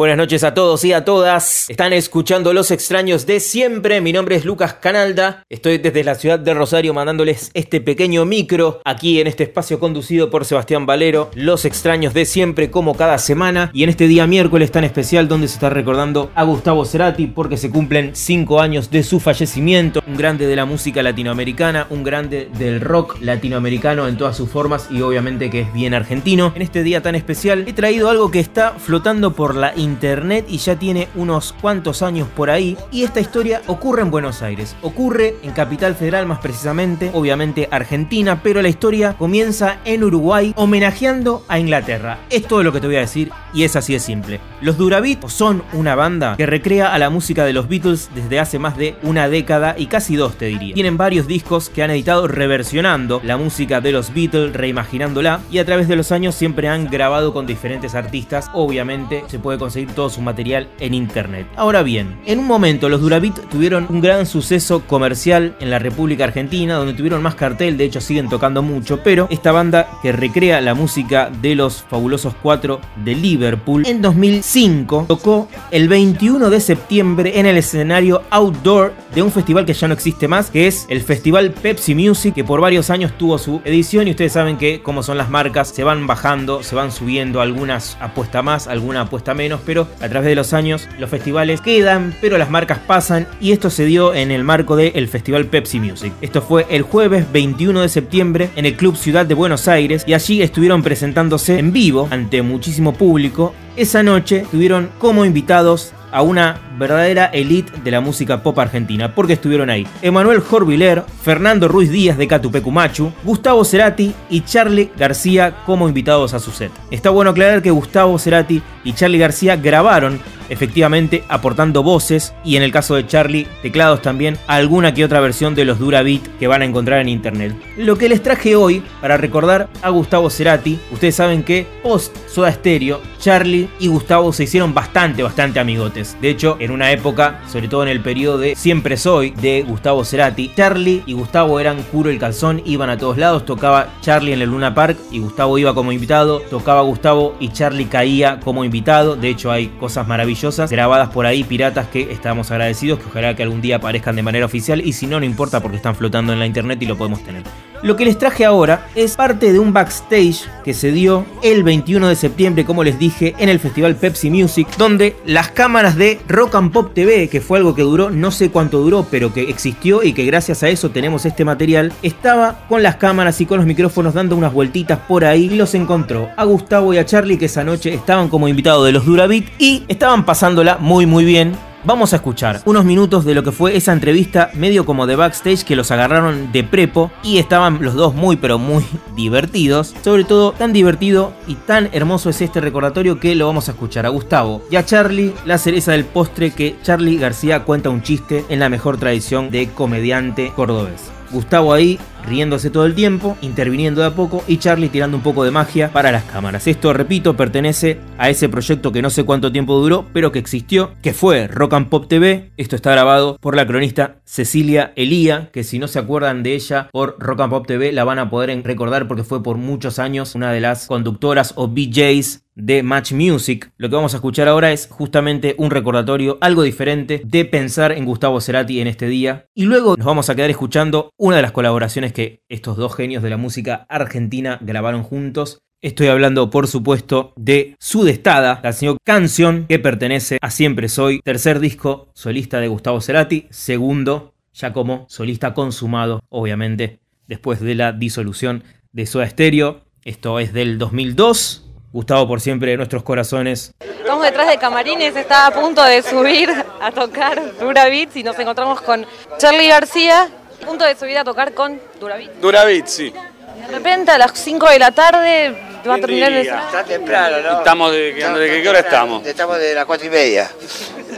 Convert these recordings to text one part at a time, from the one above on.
Buenas noches a todos y a todas. Están escuchando Los extraños de siempre. Mi nombre es Lucas Canalda. Estoy desde la ciudad de Rosario mandándoles este pequeño micro aquí en este espacio conducido por Sebastián Valero. Los extraños de siempre como cada semana. Y en este día miércoles tan especial donde se está recordando a Gustavo Cerati porque se cumplen 5 años de su fallecimiento. Un grande de la música latinoamericana, un grande del rock latinoamericano en todas sus formas y obviamente que es bien argentino. En este día tan especial he traído algo que está flotando por la internet y ya tiene unos cuantos años por ahí. Y esta historia ocurre en Buenos Aires, ocurre en Capital Federal más precisamente, obviamente Argentina, pero la historia comienza en Uruguay homenajeando a Inglaterra. Es todo lo que te voy a decir y es así de simple. Los Durabit son una banda que recrea a la música de los Beatles desde hace más de una década y casi dos te diría. Tienen varios discos que han editado reversionando la música de los Beatles, reimaginándola y a través de los años siempre han grabado con diferentes artistas. Obviamente se puede conseguir todo su material en internet. Ahora bien, en un momento los Durabit tuvieron un gran suceso comercial en la República Argentina, donde tuvieron más cartel, de hecho siguen tocando mucho, pero esta banda que recrea la música de los fabulosos cuatro de Liverpool, en 2005 tocó el 21 de septiembre en el escenario outdoor de un festival que ya no existe más, que es el Festival Pepsi Music, que por varios años tuvo su edición y ustedes saben que como son las marcas, se van bajando, se van subiendo, algunas apuesta más, alguna apuesta menos, pero a través de los años los festivales quedan, pero las marcas pasan y esto se dio en el marco del Festival Pepsi Music. Esto fue el jueves 21 de septiembre en el Club Ciudad de Buenos Aires y allí estuvieron presentándose en vivo ante muchísimo público. Esa noche tuvieron como invitados a una verdadera elite de la música pop argentina, porque estuvieron ahí Emanuel Jorviler, Fernando Ruiz Díaz de Catupecumachu, Gustavo Cerati y Charlie García como invitados a su set. Está bueno aclarar que Gustavo Cerati y Charlie García grabaron efectivamente aportando voces y en el caso de Charlie teclados también alguna que otra versión de los Dura Beat que van a encontrar en internet. Lo que les traje hoy para recordar a Gustavo Cerati, ustedes saben que post Soda Stereo, Charlie y Gustavo se hicieron bastante, bastante amigotes. De hecho, en una época, sobre todo en el periodo de Siempre Soy de Gustavo Cerati, Charlie y Gustavo eran curo el calzón, iban a todos lados, tocaba Charlie en el Luna Park y Gustavo iba como invitado, tocaba Gustavo y Charlie caía como invitado. De hecho, hay cosas maravillosas grabadas por ahí, piratas que estamos agradecidos, que ojalá que algún día aparezcan de manera oficial y si no, no importa porque están flotando en la internet y lo podemos tener. Lo que les traje ahora es parte de un backstage que se dio el 21 de septiembre, como les dije, en el Festival Pepsi Music, donde las cámaras de Rock Pop TV, que fue algo que duró, no sé cuánto duró, pero que existió y que gracias a eso tenemos este material, estaba con las cámaras y con los micrófonos dando unas vueltitas por ahí. Y los encontró a Gustavo y a Charlie que esa noche estaban como invitados de los Durabit y estaban pasándola muy muy bien Vamos a escuchar unos minutos de lo que fue esa entrevista medio como de backstage que los agarraron de prepo y estaban los dos muy pero muy divertidos. Sobre todo tan divertido y tan hermoso es este recordatorio que lo vamos a escuchar a Gustavo y a Charlie, la cereza del postre que Charlie García cuenta un chiste en la mejor tradición de comediante cordobés. Gustavo ahí riéndose todo el tiempo, interviniendo de a poco y Charlie tirando un poco de magia para las cámaras. Esto, repito, pertenece a ese proyecto que no sé cuánto tiempo duró, pero que existió, que fue Rock and Pop TV. Esto está grabado por la cronista Cecilia Elía, que si no se acuerdan de ella por Rock and Pop TV la van a poder recordar porque fue por muchos años una de las conductoras o BJs de Match Music. Lo que vamos a escuchar ahora es justamente un recordatorio, algo diferente de pensar en Gustavo Cerati en este día. Y luego nos vamos a quedar escuchando una de las colaboraciones que estos dos genios de la música argentina grabaron juntos. Estoy hablando, por supuesto, de Sudestada, la señora canción que pertenece a Siempre Soy, tercer disco solista de Gustavo Cerati, segundo ya como solista consumado, obviamente, después de la disolución de Soda Stereo. Esto es del 2002. Gustavo por siempre de nuestros corazones. Estamos detrás de camarines, está a punto de subir a tocar Dura Beats y nos encontramos con Charlie García, punto de subir a tocar con Dura Beats. Dura Beats, sí. De repente a las 5 de la tarde va a terminar el... Está temprano, ¿no? Estamos de, de, de, qué hora estamos? Estamos de las 4 y media.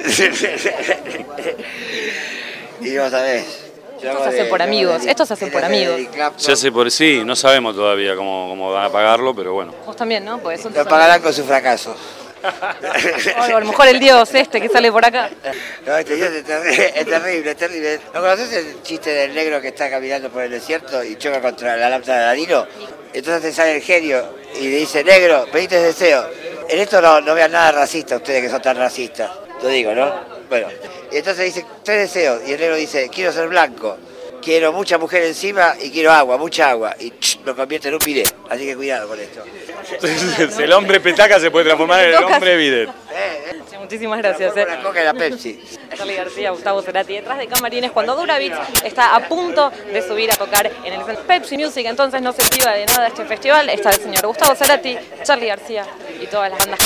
y vos sabés. Esto se hace por amigos, esto se hace por amigos. Se hace por sí, no sabemos todavía cómo, cómo van a pagarlo, pero bueno. Vos también, ¿no? Pues Lo pagarán con su fracaso. A lo mejor el dios este que sale por acá. No, este dios es terrible, es terrible, es terrible. ¿No conoces el chiste del negro que está caminando por el desierto y choca contra la lámpara de Danilo? Entonces te sale el genio y le dice, negro, pediste deseo. En esto no, no vean nada racista ustedes que son tan racistas. Lo digo, ¿no? Bueno, y entonces dice, tres deseos. Y el negro dice, quiero ser blanco, quiero mucha mujer encima y quiero agua, mucha agua. Y ch, lo convierte en un bidet. Así que cuidado con esto. el hombre petaca se puede transformar en el hombre bidet. Eh, eh, Muchísimas gracias. eh. la coca y la Pepsi. Charlie García, Gustavo Cerati, detrás de camarines, cuando Duravitz está a punto de subir a tocar en el. Pepsi Music, entonces no se priva de nada este festival. Está el señor Gustavo Cerati, Charlie García y todas las bandas